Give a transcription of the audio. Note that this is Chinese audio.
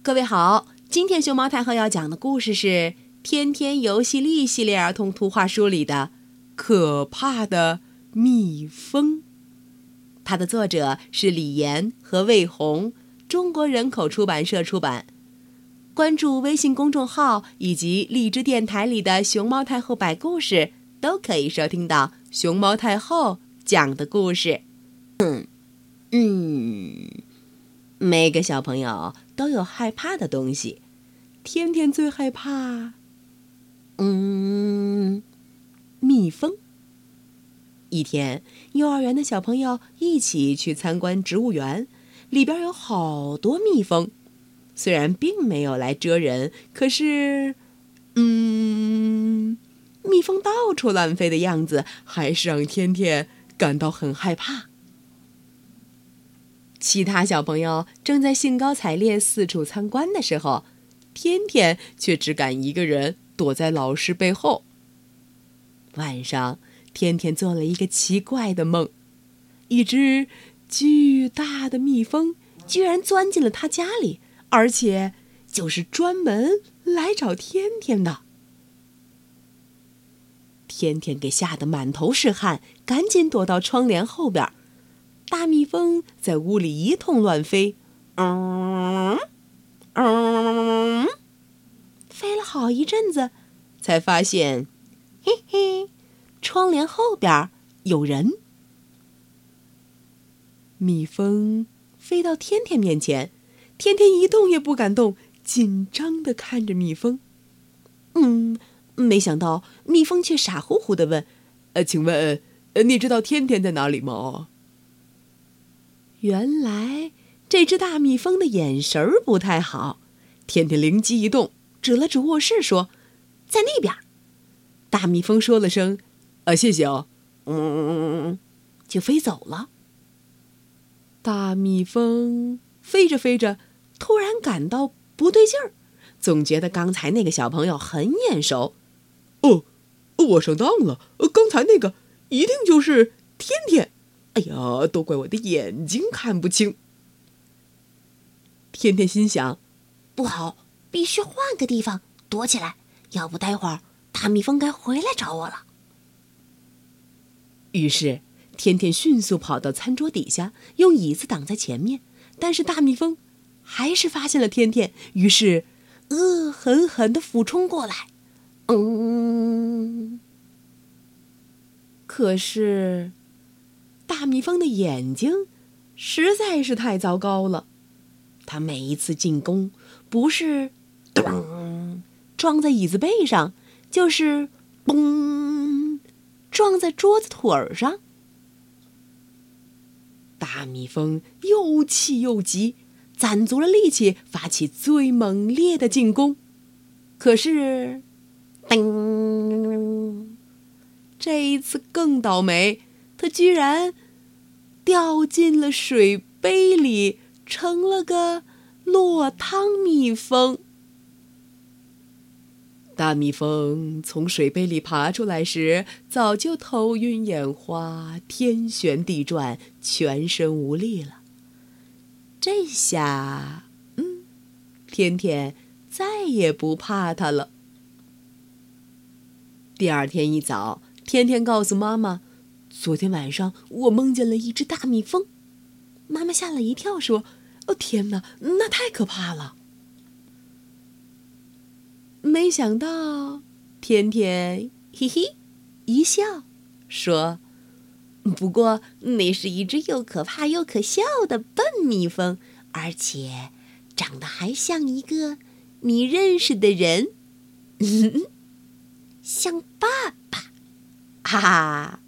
各位好，今天熊猫太后要讲的故事是《天天游戏力》系列儿童图画书里的《可怕的蜜蜂》。它的作者是李岩和魏红，中国人口出版社出版。关注微信公众号以及荔枝电台里的熊猫太后摆故事，都可以收听到熊猫太后讲的故事。嗯嗯，每个小朋友都有害怕的东西，天天最害怕，嗯，蜜蜂。一天，幼儿园的小朋友一起去参观植物园，里边有好多蜜蜂。虽然并没有来蛰人，可是，嗯，蜜蜂到处乱飞的样子，还是让天天感到很害怕。其他小朋友正在兴高采烈四处参观的时候，天天却只敢一个人躲在老师背后。晚上，天天做了一个奇怪的梦，一只巨大的蜜蜂居然钻进了他家里。而且，就是专门来找天天的。天天给吓得满头是汗，赶紧躲到窗帘后边。大蜜蜂在屋里一通乱飞，嗯嗯，飞了好一阵子，才发现，嘿嘿，窗帘后边有人。蜜蜂飞到天天面前。天天一动也不敢动，紧张的看着蜜蜂。嗯，没想到蜜蜂却傻乎乎的问：“呃，请问，呃，你知道天天在哪里吗？”原来这只大蜜蜂的眼神儿不太好。天天灵机一动，指了指卧室说：“在那边。”大蜜蜂说了声：“啊，谢谢哦。”嗯，就飞走了。大蜜蜂飞着飞着。突然感到不对劲儿，总觉得刚才那个小朋友很眼熟。哦，我上当了，刚才那个一定就是天天。哎呀，都怪我的眼睛看不清。天天心想：不好，必须换个地方躲起来，要不待会儿大蜜蜂该回来找我了。于是，天天迅速跑到餐桌底下，用椅子挡在前面，但是大蜜蜂。还是发现了天天，于是恶狠狠地俯冲过来。嗯，可是大蜜蜂的眼睛实在是太糟糕了。它每一次进攻，不是咚撞在椅子背上，就是嘣撞在桌子腿儿上。大蜜蜂又气又急。攒足了力气，发起最猛烈的进攻，可是，叮，这一次更倒霉，它居然掉进了水杯里，成了个落汤蜜蜂。大蜜蜂从水杯里爬出来时，早就头晕眼花、天旋地转、全身无力了。这下，嗯，天天再也不怕它了。第二天一早，天天告诉妈妈：“昨天晚上我梦见了一只大蜜蜂。”妈妈吓了一跳，说：“哦，天哪，那太可怕了！”没想到，天天嘿嘿一笑，说。不过，那是一只又可怕又可笑的笨蜜蜂，而且长得还像一个你认识的人，嗯像爸爸，哈哈。